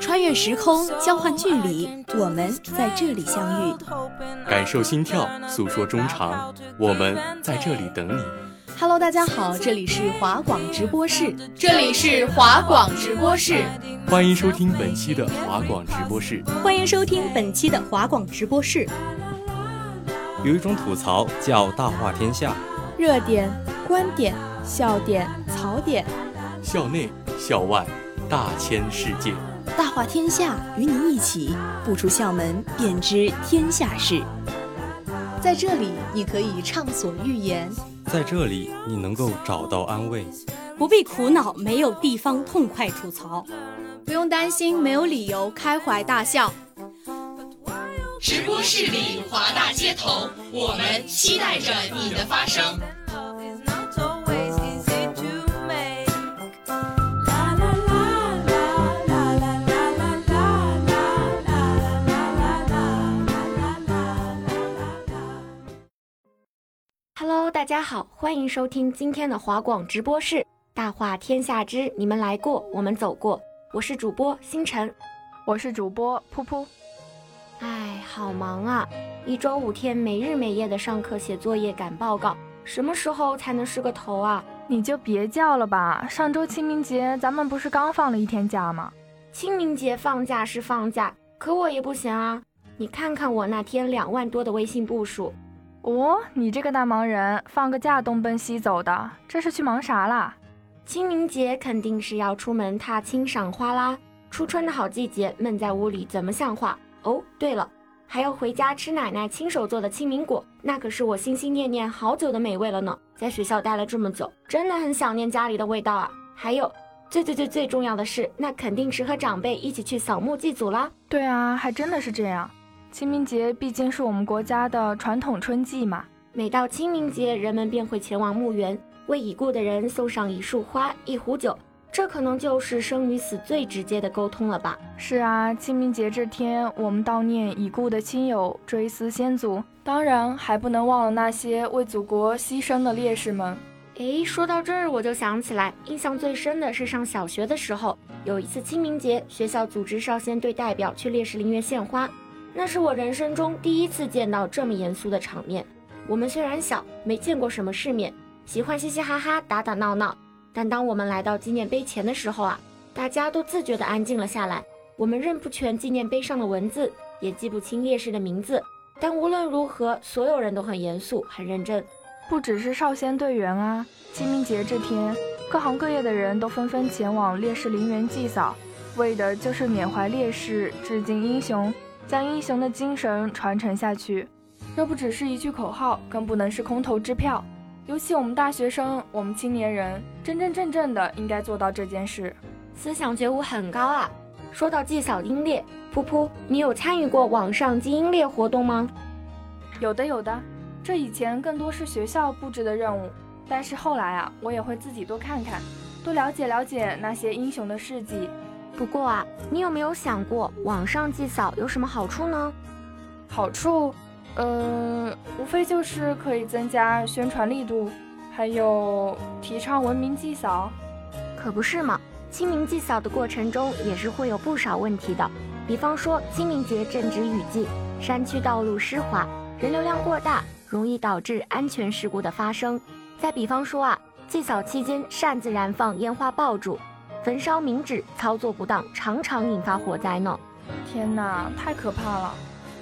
穿越时空，交换距离，我们在这里相遇。感受心跳，诉说衷肠，我们在这里等你。Hello，大家好，这里是华广直播室，这里是华广直播室，欢迎收听本期的华广直播室，欢迎收听本期的华广直播室。有一种吐槽叫大话天下，热点、观点、笑点、槽点，校内、校外，大千世界，大话天下，与你一起不出校门便知天下事。在这里，你可以畅所欲言；在这里，你能够找到安慰，不必苦恼没有地方痛快吐槽，不用担心没有理由开怀大笑。直播室里华大街头，我们期待着你的发声。家好，欢迎收听今天的华广直播室。大话天下之你们来过，我们走过。我是主播星辰，我是主播噗噗。哎，好忙啊！一周五天，没日没夜的上课、写作业、赶报告，什么时候才能是个头啊？你就别叫了吧。上周清明节，咱们不是刚放了一天假吗？清明节放假是放假，可我也不闲啊。你看看我那天两万多的微信步数。哦，你这个大忙人，放个假东奔西走的，这是去忙啥啦？清明节肯定是要出门踏青赏花啦。初春的好季节，闷在屋里怎么像话？哦，对了，还要回家吃奶奶亲手做的清明果，那可是我心心念念好久的美味了呢。在学校待了这么久，真的很想念家里的味道啊。还有，最最最最重要的是，那肯定是和长辈一起去扫墓祭祖啦。对啊，还真的是这样。清明节毕竟是我们国家的传统春季嘛，每到清明节，人们便会前往墓园，为已故的人送上一束花、一壶酒。这可能就是生与死最直接的沟通了吧？是啊，清明节这天，我们悼念已故的亲友，追思先祖，当然还不能忘了那些为祖国牺牲的烈士们。诶，说到这儿，我就想起来，印象最深的是上小学的时候，有一次清明节，学校组织少先队代表去烈士陵园献花，那是我人生中第一次见到这么严肃的场面。我们虽然小，没见过什么世面，喜欢嘻嘻哈哈、打打闹闹。但当我们来到纪念碑前的时候啊，大家都自觉地安静了下来。我们认不全纪念碑上的文字，也记不清烈士的名字，但无论如何，所有人都很严肃、很认真。不只是少先队员啊，清明节这天，各行各业的人都纷纷前往烈士陵园祭扫，为的就是缅怀烈士、致敬英雄，将英雄的精神传承下去。这不只是一句口号，更不能是空头支票。尤其我们大学生，我们青年人，真真正正的应该做到这件事，思想觉悟很高啊。说到祭扫英烈，噗噗，你有参与过网上祭英烈活动吗？有的，有的。这以前更多是学校布置的任务，但是后来啊，我也会自己多看看，多了解了解那些英雄的事迹。不过啊，你有没有想过网上祭扫有什么好处呢？好处。呃，无非就是可以增加宣传力度，还有提倡文明祭扫，可不是嘛？清明祭扫的过程中也是会有不少问题的，比方说清明节正值雨季，山区道路湿滑，人流量过大，容易导致安全事故的发生。再比方说啊，祭扫期间擅自燃放烟花爆竹，焚烧冥纸，操作不当，常常引发火灾呢。天哪，太可怕了！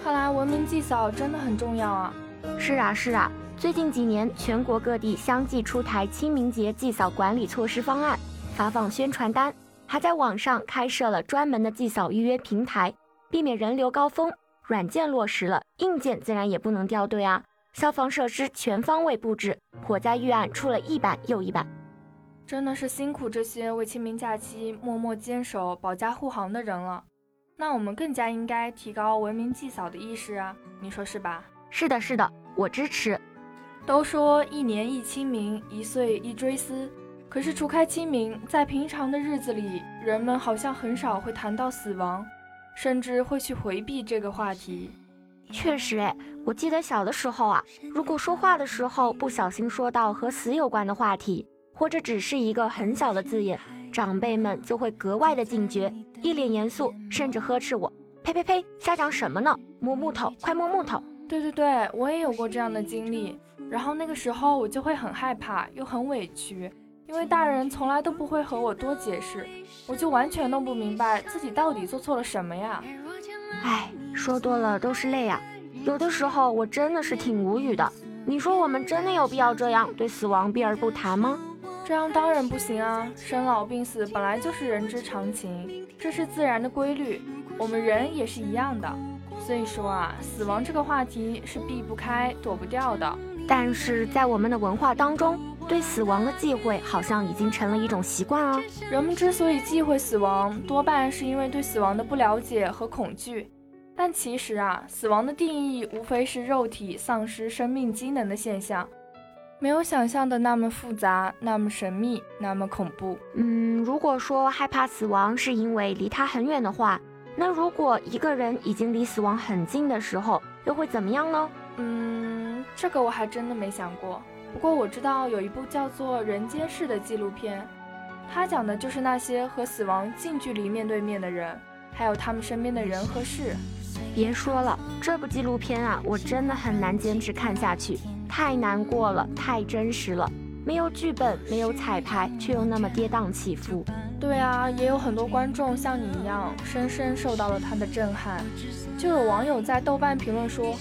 看来文明祭扫真的很重要啊！是啊是啊，最近几年全国各地相继出台清明节祭扫管理措施方案，发放宣传单，还在网上开设了专门的祭扫预约平台，避免人流高峰。软件落实了，硬件自然也不能掉队啊！消防设施全方位布置，火灾预案出了一版又一版，真的是辛苦这些为清明假期默默坚守、保驾护航的人了。那我们更加应该提高文明祭扫的意识啊，你说是吧？是的，是的，我支持。都说一年一清明，一岁一追思，可是除开清明，在平常的日子里，人们好像很少会谈到死亡，甚至会去回避这个话题。确实，哎，我记得小的时候啊，如果说话的时候不小心说到和死有关的话题，或者只是一个很小的字眼。长辈们就会格外的警觉，一脸严肃，甚至呵斥我：“呸呸呸，瞎讲什么呢？摸木头，快摸木头！”对对对，我也有过这样的经历。然后那个时候我就会很害怕，又很委屈，因为大人从来都不会和我多解释，我就完全弄不明白自己到底做错了什么呀。唉，说多了都是泪啊。有的时候我真的是挺无语的。你说我们真的有必要这样对死亡避而不谈吗？这样当然不行啊！生老病死本来就是人之常情，这是自然的规律。我们人也是一样的。所以说啊，死亡这个话题是避不开、躲不掉的。但是在我们的文化当中，对死亡的忌讳好像已经成了一种习惯啊。人们之所以忌讳死亡，多半是因为对死亡的不了解和恐惧。但其实啊，死亡的定义无非是肉体丧失生命机能的现象，没有想象的那么复杂、那么神秘、那么恐怖。嗯，如果说害怕死亡是因为离他很远的话，那如果一个人已经离死亡很近的时候，又会怎么样呢？嗯，这个我还真的没想过。不过我知道有一部叫做《人间世》的纪录片，它讲的就是那些和死亡近距离面对面的人，还有他们身边的人和事。别说了，这部纪录片啊，我真的很难坚持看下去，太难过了，太真实了，没有剧本，没有彩排，却又那么跌宕起伏。对啊，也有很多观众像你一样，深深受到了他的震撼。就有网友在豆瓣评论说，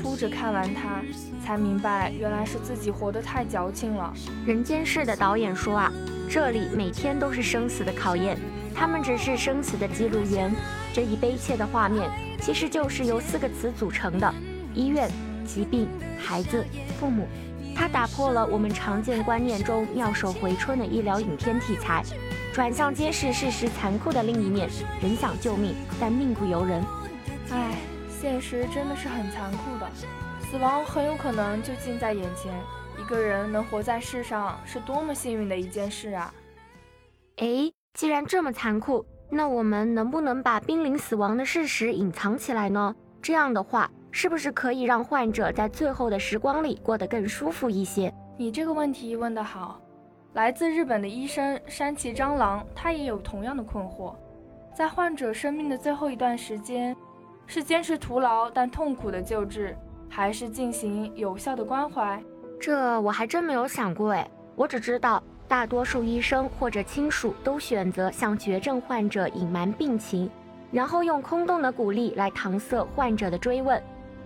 哭着看完它，才明白原来是自己活得太矫情了。人间世的导演说啊，这里每天都是生死的考验，他们只是生死的记录员。这一悲切的画面。其实就是由四个词组成的：医院、疾病、孩子、父母。它打破了我们常见观念中妙手回春的医疗影片题材，转向揭示事实残酷的另一面。人想救命，但命不由人。唉，现实真的是很残酷的，死亡很有可能就近在眼前。一个人能活在世上，是多么幸运的一件事啊！哎，既然这么残酷。那我们能不能把濒临死亡的事实隐藏起来呢？这样的话，是不是可以让患者在最后的时光里过得更舒服一些？你这个问题问得好。来自日本的医生山崎蟑螂，他也有同样的困惑。在患者生命的最后一段时间，是坚持徒劳但痛苦的救治，还是进行有效的关怀？这我还真没有想过哎，我只知道。大多数医生或者亲属都选择向绝症患者隐瞒病情，然后用空洞的鼓励来搪塞患者的追问。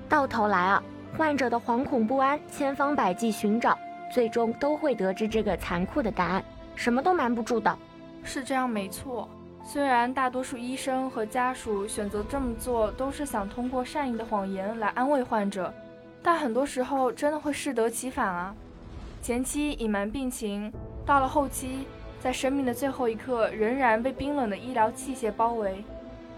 到头来啊，患者的惶恐不安，千方百计寻找，最终都会得知这个残酷的答案。什么都瞒不住的，是这样没错。虽然大多数医生和家属选择这么做，都是想通过善意的谎言来安慰患者，但很多时候真的会适得其反啊。前期隐瞒病情。到了后期，在生命的最后一刻，仍然被冰冷的医疗器械包围。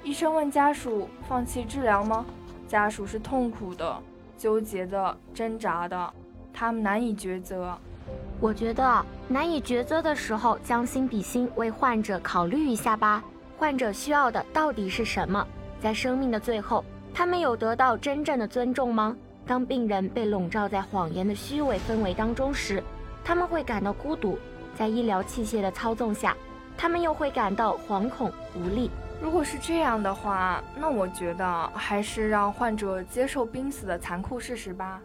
医生问家属：“放弃治疗吗？”家属是痛苦的、纠结的、挣扎的，他们难以抉择。我觉得难以抉择的时候，将心比心，为患者考虑一下吧。患者需要的到底是什么？在生命的最后，他们有得到真正的尊重吗？当病人被笼罩在谎言的虚伪氛围当中时，他们会感到孤独。在医疗器械的操纵下，他们又会感到惶恐无力。如果是这样的话，那我觉得还是让患者接受濒死的残酷事实吧。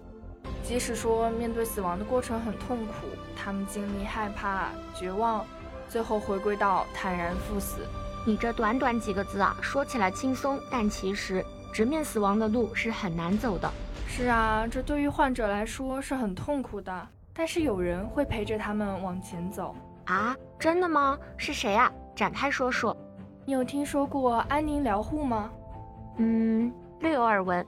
即使说面对死亡的过程很痛苦，他们经历害怕、绝望，最后回归到坦然赴死。你这短短几个字啊，说起来轻松，但其实直面死亡的路是很难走的。是啊，这对于患者来说是很痛苦的。但是有人会陪着他们往前走啊？真的吗？是谁啊？展开说说。你有听说过安宁疗护吗？嗯，略有耳闻。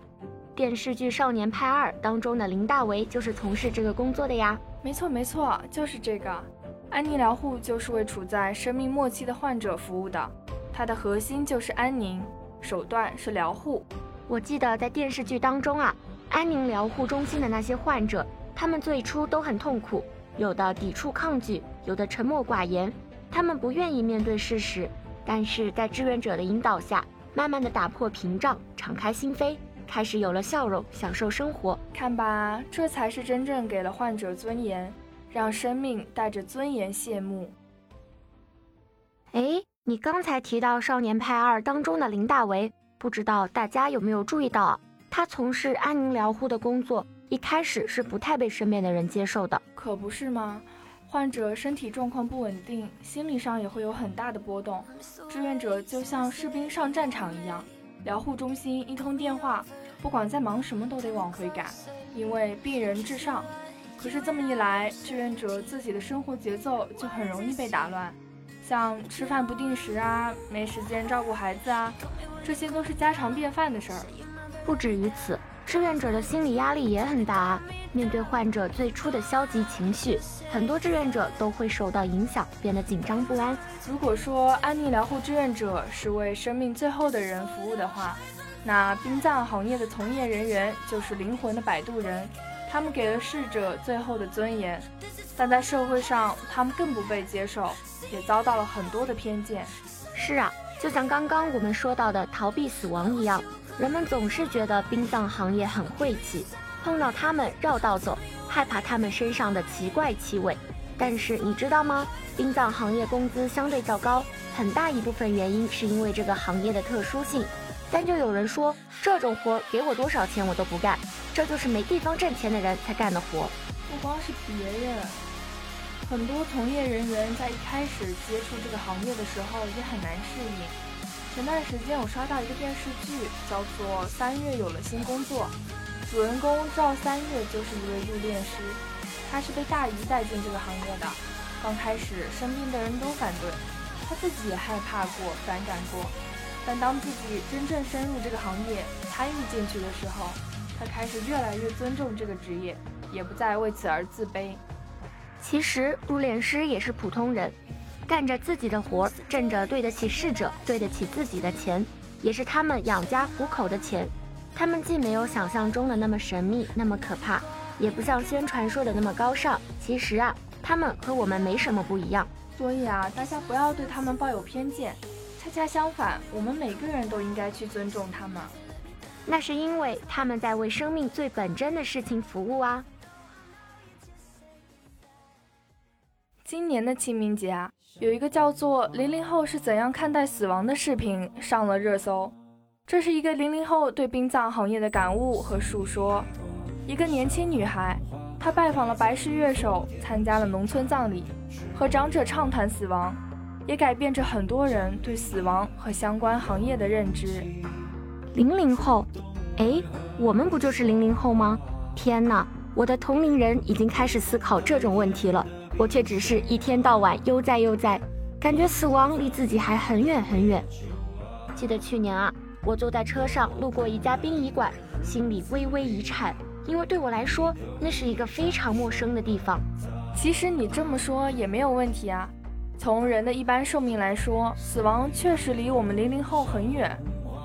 电视剧《少年派二》当中的林大为就是从事这个工作的呀。没错没错，就是这个。安宁疗护就是为处在生命末期的患者服务的，它的核心就是安宁，手段是疗护。我记得在电视剧当中啊，安宁疗护中心的那些患者。他们最初都很痛苦，有的抵触抗拒，有的沉默寡言，他们不愿意面对事实。但是在志愿者的引导下，慢慢的打破屏障，敞开心扉，开始有了笑容，享受生活。看吧，这才是真正给了患者尊严，让生命带着尊严谢幕。哎，你刚才提到《少年派二》当中的林大为，不知道大家有没有注意到，他从事安宁疗护的工作，一开始是不太被身边的人接受的。可不是吗？患者身体状况不稳定，心理上也会有很大的波动。志愿者就像士兵上战场一样，疗护中心一通电话，不管在忙什么都得往回赶，因为病人至上。可是这么一来，志愿者自己的生活节奏就很容易被打乱，像吃饭不定时啊，没时间照顾孩子啊，这些都是家常便饭的事儿。不止于此，志愿者的心理压力也很大。面对患者最初的消极情绪，很多志愿者都会受到影响，变得紧张不安。如果说安宁疗护志愿者是为生命最后的人服务的话，那殡葬行业的从业人员就是灵魂的摆渡人，他们给了逝者最后的尊严，但在社会上，他们更不被接受，也遭到了很多的偏见。是啊，就像刚刚我们说到的逃避死亡一样，人们总是觉得殡葬行业很晦气。碰到他们绕道走，害怕他们身上的奇怪气味。但是你知道吗？殡葬行业工资相对较高，很大一部分原因是因为这个行业的特殊性。但就有人说，这种活给我多少钱我都不干，这就是没地方挣钱的人才干的活。不光是别人，很多从业人员在一开始接触这个行业的时候也很难适应。前段时间我刷到一个电视剧，叫做《三月有了新工作》。主人公赵三月就是一位入殓师，他是被大姨带进这个行业的。刚开始，身边的人都反对，他自己也害怕过、反感过。但当自己真正深入这个行业、参与进去的时候，他开始越来越尊重这个职业，也不再为此而自卑。其实，入殓师也是普通人，干着自己的活，挣着对得起逝者、对得起自己的钱，也是他们养家糊口的钱。他们既没有想象中的那么神秘、那么可怕，也不像宣传说的那么高尚。其实啊，他们和我们没什么不一样。所以啊，大家不要对他们抱有偏见。恰恰相反，我们每个人都应该去尊重他们。那是因为他们在为生命最本真的事情服务啊。今年的清明节啊，有一个叫做“零零后是怎样看待死亡”的视频上了热搜。这是一个零零后对殡葬行业的感悟和述说。一个年轻女孩，她拜访了白事乐手，参加了农村葬礼，和长者畅谈死亡，也改变着很多人对死亡和相关行业的认知。零零后，哎，我们不就是零零后吗？天哪，我的同龄人已经开始思考这种问题了，我却只是一天到晚悠哉悠哉，感觉死亡离自己还很远很远。记得去年啊。我坐在车上路过一家殡仪馆，心里微微一颤，因为对我来说，那是一个非常陌生的地方。其实你这么说也没有问题啊。从人的一般寿命来说，死亡确实离我们零零后很远，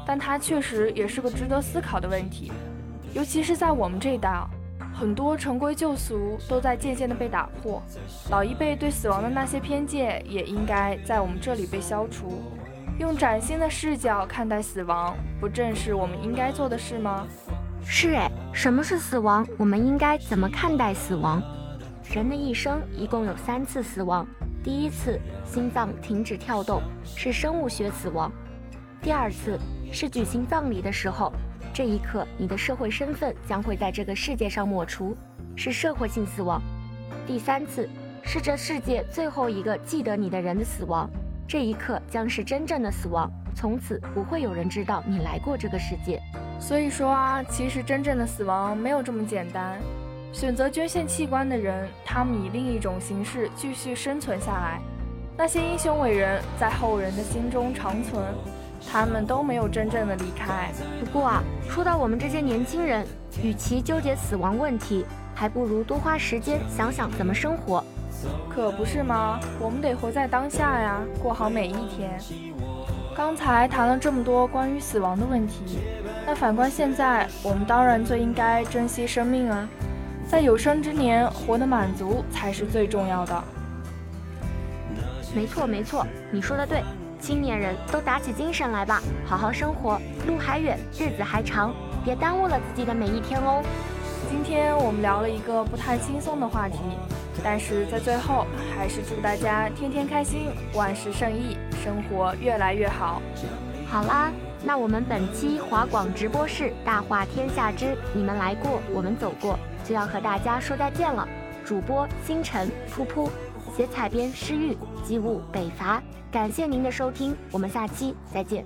但它确实也是个值得思考的问题。尤其是在我们这一代啊，很多陈规旧俗都在渐渐的被打破，老一辈对死亡的那些偏见也应该在我们这里被消除。用崭新的视角看待死亡，不正是我们应该做的事吗？是诶，什么是死亡？我们应该怎么看待死亡？人的一生一共有三次死亡。第一次，心脏停止跳动，是生物学死亡；第二次是举行葬礼的时候，这一刻你的社会身份将会在这个世界上抹除，是社会性死亡；第三次是这世界最后一个记得你的人的死亡。这一刻将是真正的死亡，从此不会有人知道你来过这个世界。所以说啊，其实真正的死亡没有这么简单。选择捐献器官的人，他们以另一种形式继续生存下来。那些英雄伟人在后人的心中长存，他们都没有真正的离开。不过啊，说到我们这些年轻人，与其纠结死亡问题，还不如多花时间想想怎么生活。可不是吗？我们得活在当下呀，过好每一天。刚才谈了这么多关于死亡的问题，那反观现在，我们当然最应该珍惜生命啊，在有生之年活得满足才是最重要的。没错没错，你说的对，青年人都打起精神来吧，好好生活，路还远，日子还长，别耽误了自己的每一天哦。今天我们聊了一个不太轻松的话题，但是在最后还是祝大家天天开心，万事胜意，生活越来越好。好啦，那我们本期华广直播室大话天下之你们来过，我们走过，就要和大家说再见了。主播星辰噗噗，写采编诗玉机务北伐，感谢您的收听，我们下期再见。